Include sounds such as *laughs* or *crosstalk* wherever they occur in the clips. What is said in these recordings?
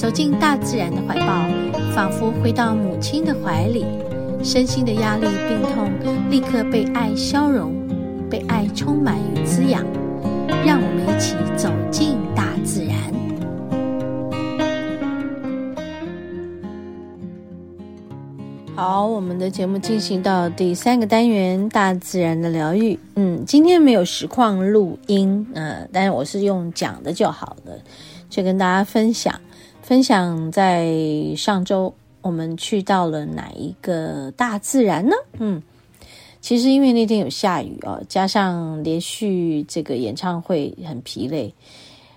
走进大自然的怀抱，仿佛回到母亲的怀里，身心的压力、病痛立刻被爱消融，被爱充满与滋养。让我们一起走进大自然。好，我们的节目进行到第三个单元——大自然的疗愈。嗯，今天没有实况录音，嗯、呃，但是我是用讲的就好了，就跟大家分享分享。在上周我们去到了哪一个大自然呢？嗯，其实因为那天有下雨哦，加上连续这个演唱会很疲累，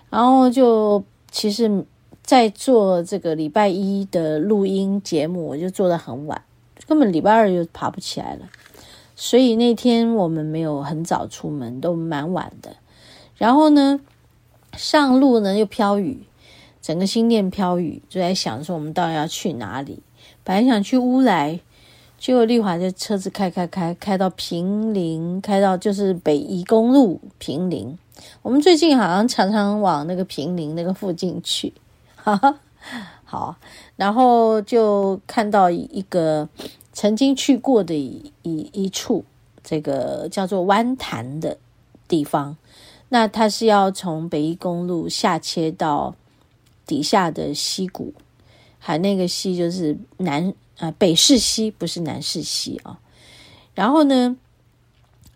然后就其实，在做这个礼拜一的录音节目，我就做得很晚。根本礼拜二就爬不起来了，所以那天我们没有很早出门，都蛮晚的。然后呢，上路呢又飘雨，整个心念飘雨，就在想说我们到底要去哪里？本来想去乌来，结果丽华就车子开开开开到平林，开到就是北宜公路平林。我们最近好像常常往那个平林那个附近去，哈哈。好，然后就看到一个曾经去过的一一一处，这个叫做湾潭的地方。那它是要从北宜公路下切到底下的溪谷，还那个溪就是南啊、北势溪，不是南势溪啊。然后呢，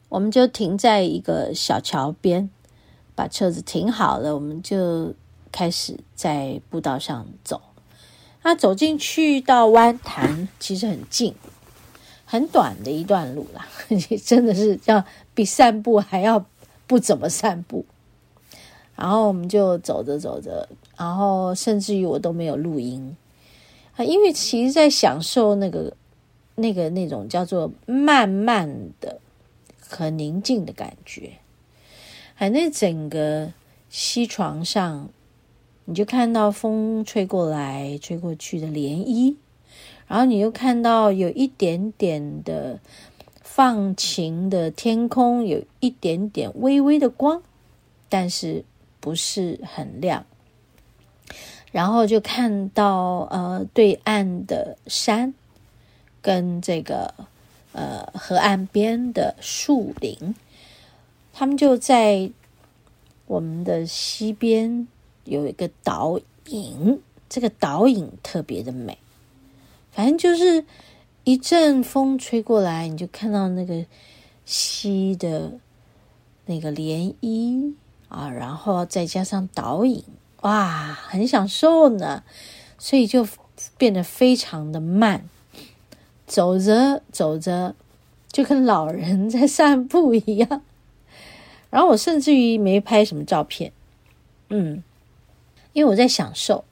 我们就停在一个小桥边，把车子停好了，我们就开始在步道上走。那走进去到湾潭，其实很近，很短的一段路啦，*laughs* 真的是要比散步还要不怎么散步。然后我们就走着走着，然后甚至于我都没有录音啊，因为其实在享受那个那个那种叫做慢慢的和宁静的感觉，还那整个西床上。你就看到风吹过来、吹过去的涟漪，然后你又看到有一点点的放晴的天空，有一点点微微的光，但是不是很亮。然后就看到呃对岸的山跟这个呃河岸边的树林，他们就在我们的西边。有一个倒影，这个倒影特别的美。反正就是一阵风吹过来，你就看到那个溪的那个涟漪啊，然后再加上倒影，哇，很享受呢。所以就变得非常的慢，走着走着就跟老人在散步一样。然后我甚至于没拍什么照片，嗯。因为我在享受，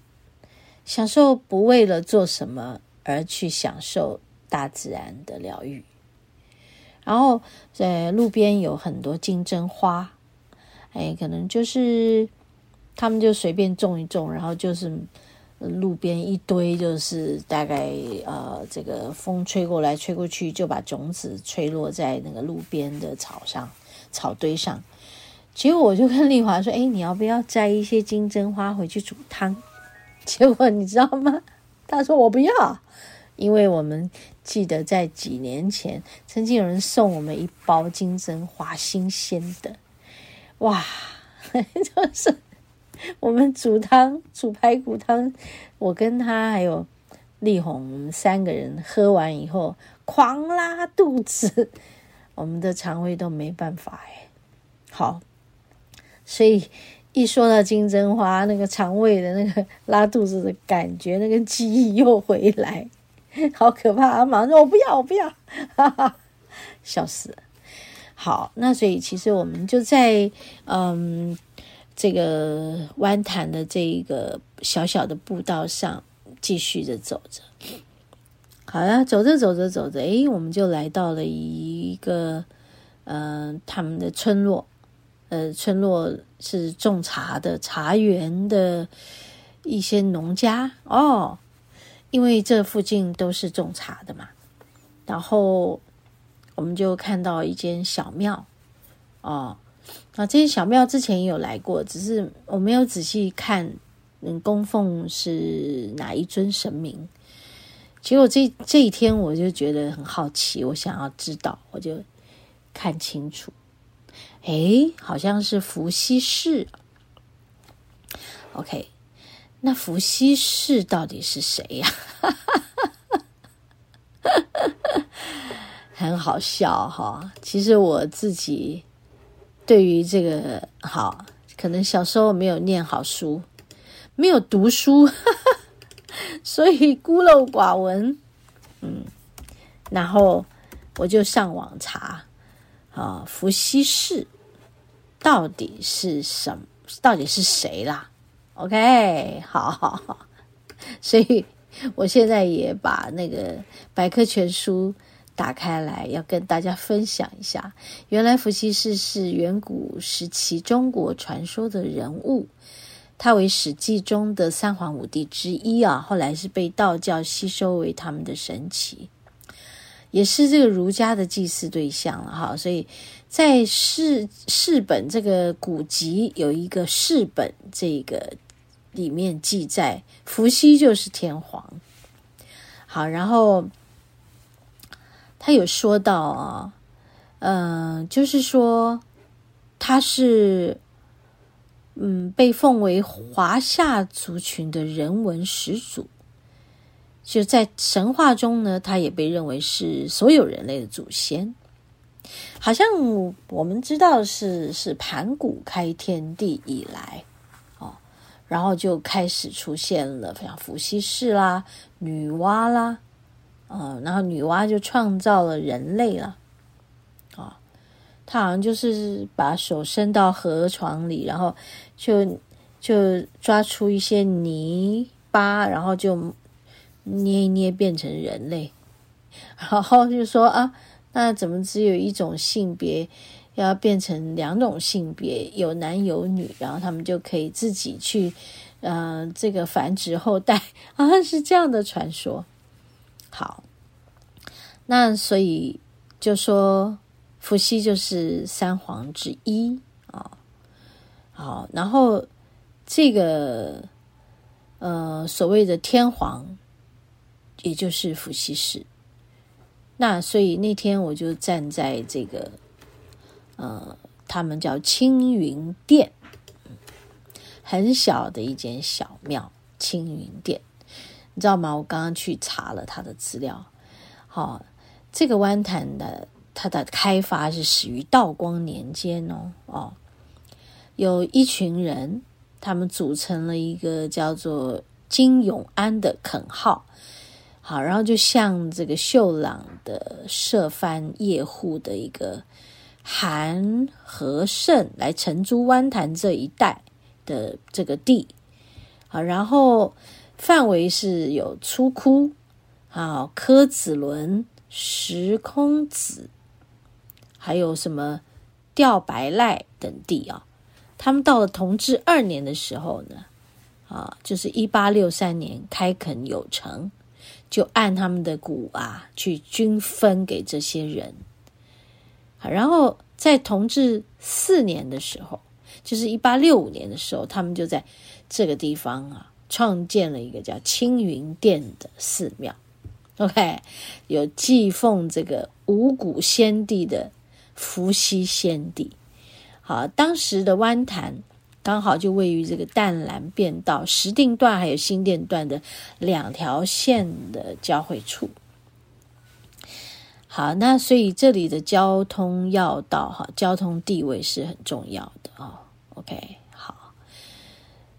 享受不为了做什么而去享受大自然的疗愈。然后在路边有很多金针花，哎，可能就是他们就随便种一种，然后就是路边一堆，就是大概呃，这个风吹过来吹过去，就把种子吹落在那个路边的草上、草堆上。结果我就跟丽华说：“哎，你要不要摘一些金针花回去煮汤？” *laughs* 结果你知道吗？他说：“我不要，因为我们记得在几年前曾经有人送我们一包金针花，新鲜的，哇，*laughs* 就是我们煮汤煮排骨汤，我跟他还有丽红，我们三个人喝完以后狂拉肚子，我们的肠胃都没办法哎，好。”所以一说到金针花，那个肠胃的那个拉肚子的感觉，那个记忆又回来，好可怕啊！马上说我不要，我不要，哈哈，笑死。好，那所以其实我们就在嗯这个湾潭的这一个小小的步道上继续的走着。好呀，走着走着走着，诶，我们就来到了一个，嗯、他们的村落，呃，村落是种茶的，茶园的一些农家哦，因为这附近都是种茶的嘛。然后我们就看到一间小庙，哦，啊这些小庙之前也有来过，只是我没有仔细看，嗯，供奉是哪一尊神明。结果这这一天我就觉得很好奇，我想要知道，我就看清楚，诶，好像是伏羲氏。OK，那伏羲氏到底是谁呀？*laughs* 很好笑哈。其实我自己对于这个好，可能小时候没有念好书，没有读书。*laughs* 所以孤陋寡闻，嗯，然后我就上网查啊，伏羲氏到底是什么？到底是谁啦？OK，好 *laughs* 好好，所以我现在也把那个百科全书打开来，要跟大家分享一下。原来伏羲氏是远古时期中国传说的人物。他为《史记》中的三皇五帝之一啊，后来是被道教吸收为他们的神祇，也是这个儒家的祭祀对象了哈。所以在世世本这个古籍有一个世本，这个里面记载伏羲就是天皇。好，然后他有说到啊，嗯、就是说他是。嗯，被奉为华夏族群的人文始祖，就在神话中呢，他也被认为是所有人类的祖先。好像我们知道是是盘古开天地以来，哦，然后就开始出现了像伏羲氏啦、女娲啦，嗯，然后女娲就创造了人类了。他好像就是把手伸到河床里，然后就就抓出一些泥巴，然后就捏一捏变成人类，然后就说啊，那怎么只有一种性别，要变成两种性别，有男有女，然后他们就可以自己去呃这个繁殖后代，*laughs* 好像是这样的传说。好，那所以就说。伏羲就是三皇之一啊，好，然后这个呃所谓的天皇，也就是伏羲氏。那所以那天我就站在这个呃，他们叫青云殿，很小的一间小庙，青云殿，你知道吗？我刚刚去查了他的资料，好，这个湾潭的。它的开发是始于道光年间哦哦，有一群人，他们组成了一个叫做金永安的垦号，好，然后就向这个秀朗的设藩业户的一个韩和盛来承租湾潭这一带的这个地，好，然后范围是有初窟、好柯子仑、石空子。还有什么吊白赖等地啊？他们到了同治二年的时候呢，啊，就是一八六三年开垦有成，就按他们的股啊去均分给这些人。然后在同治四年的时候，就是一八六五年的时候，他们就在这个地方啊创建了一个叫青云殿的寺庙。OK，有祭奉这个五谷先帝的。伏羲先帝，好，当时的湾潭刚好就位于这个淡兰便道石定段还有新店段的两条线的交汇处。好，那所以这里的交通要道哈，交通地位是很重要的哦。OK，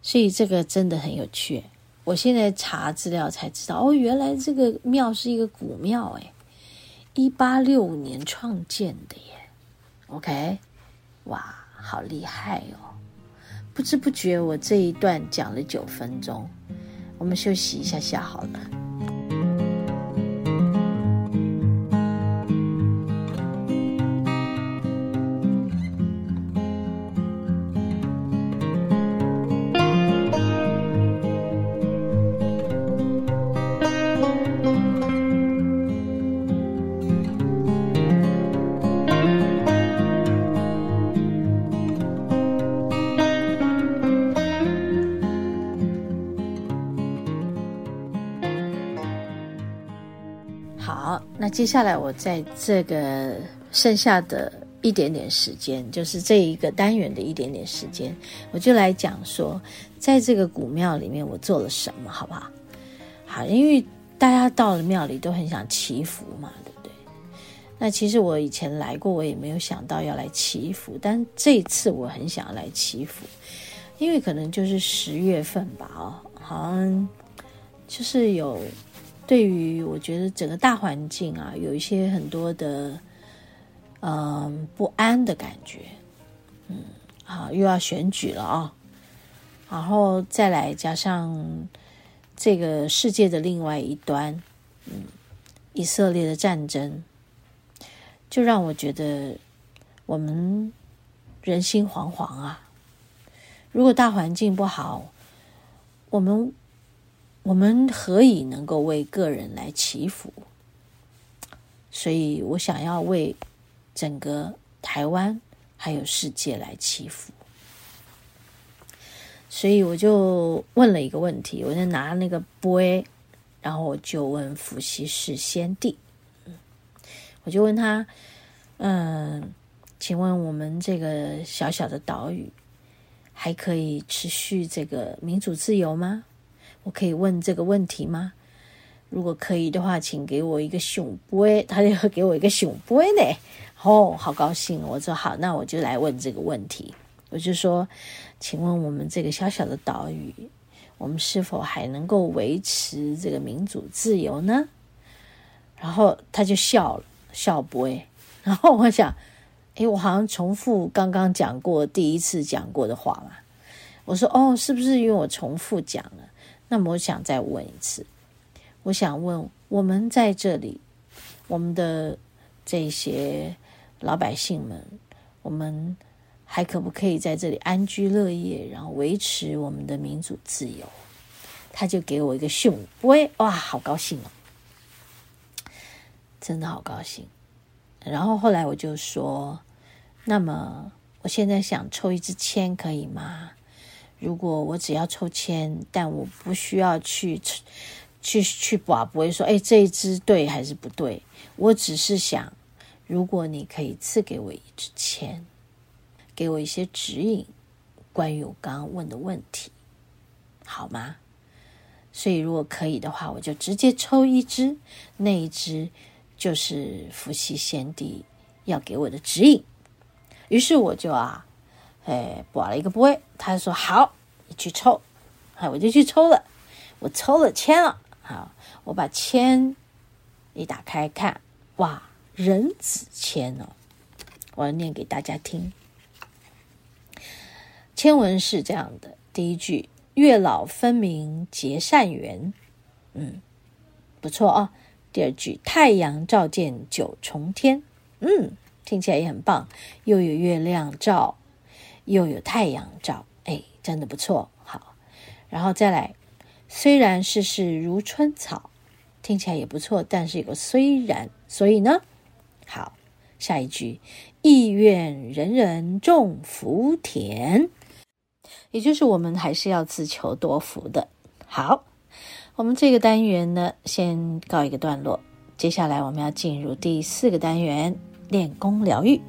所以这个真的很有趣。我现在查资料才知道，哦，原来这个庙是一个古庙，哎，一八六五年创建的耶。OK，哇，好厉害哦！不知不觉我这一段讲了九分钟，我们休息一下下好了。接下来我在这个剩下的一点点时间，就是这一个单元的一点点时间，我就来讲说，在这个古庙里面我做了什么，好不好？好，因为大家到了庙里都很想祈福嘛，对不对？那其实我以前来过，我也没有想到要来祈福，但这一次我很想要来祈福，因为可能就是十月份吧，哦，好像就是有。对于我觉得整个大环境啊，有一些很多的嗯、不安的感觉，嗯，好，又要选举了啊、然后再来加上这个世界的另外一端，嗯，以色列的战争，就让我觉得我们人心惶惶啊。如果大环境不好，我们。我们何以能够为个人来祈福？所以我想要为整个台湾还有世界来祈福。所以我就问了一个问题，我就拿那个杯，然后我就问伏羲氏先帝，我就问他，嗯，请问我们这个小小的岛屿还可以持续这个民主自由吗？我可以问这个问题吗？如果可以的话，请给我一个圣杯。他就给我一个圣杯呢。哦，好高兴！我说好，那我就来问这个问题。我就说，请问我们这个小小的岛屿，我们是否还能够维持这个民主自由呢？然后他就笑了，笑杯。然后我想，诶，我好像重复刚刚讲过第一次讲过的话嘛。我说，哦，是不是因为我重复讲了？那么我想再问一次，我想问我们在这里，我们的这些老百姓们，我们还可不可以在这里安居乐业，然后维持我们的民主自由？他就给我一个熊，喂，哇，好高兴哦，真的好高兴。然后后来我就说，那么我现在想抽一支签，可以吗？如果我只要抽签，但我不需要去去去把不会说，哎，这一支对还是不对？我只是想，如果你可以赐给我一支签，给我一些指引，关于我刚刚问的问题，好吗？所以如果可以的话，我就直接抽一支，那一支就是伏羲先帝要给我的指引。于是我就啊。哎，拔了一个杯，他说：“好，你去抽。”哎，我就去抽了。我抽了签了。好，我把签一打开看，哇，人子签哦！我要念给大家听。签文是这样的：第一句“月老分明结善缘”，嗯，不错哦。第二句“太阳照见九重天”，嗯，听起来也很棒，又有月亮照。又有太阳照，哎，真的不错。好，然后再来，虽然世事如春草，听起来也不错，但是有个虽然，所以呢，好，下一句，意愿人人种福田，也就是我们还是要自求多福的。好，我们这个单元呢，先告一个段落，接下来我们要进入第四个单元，练功疗愈。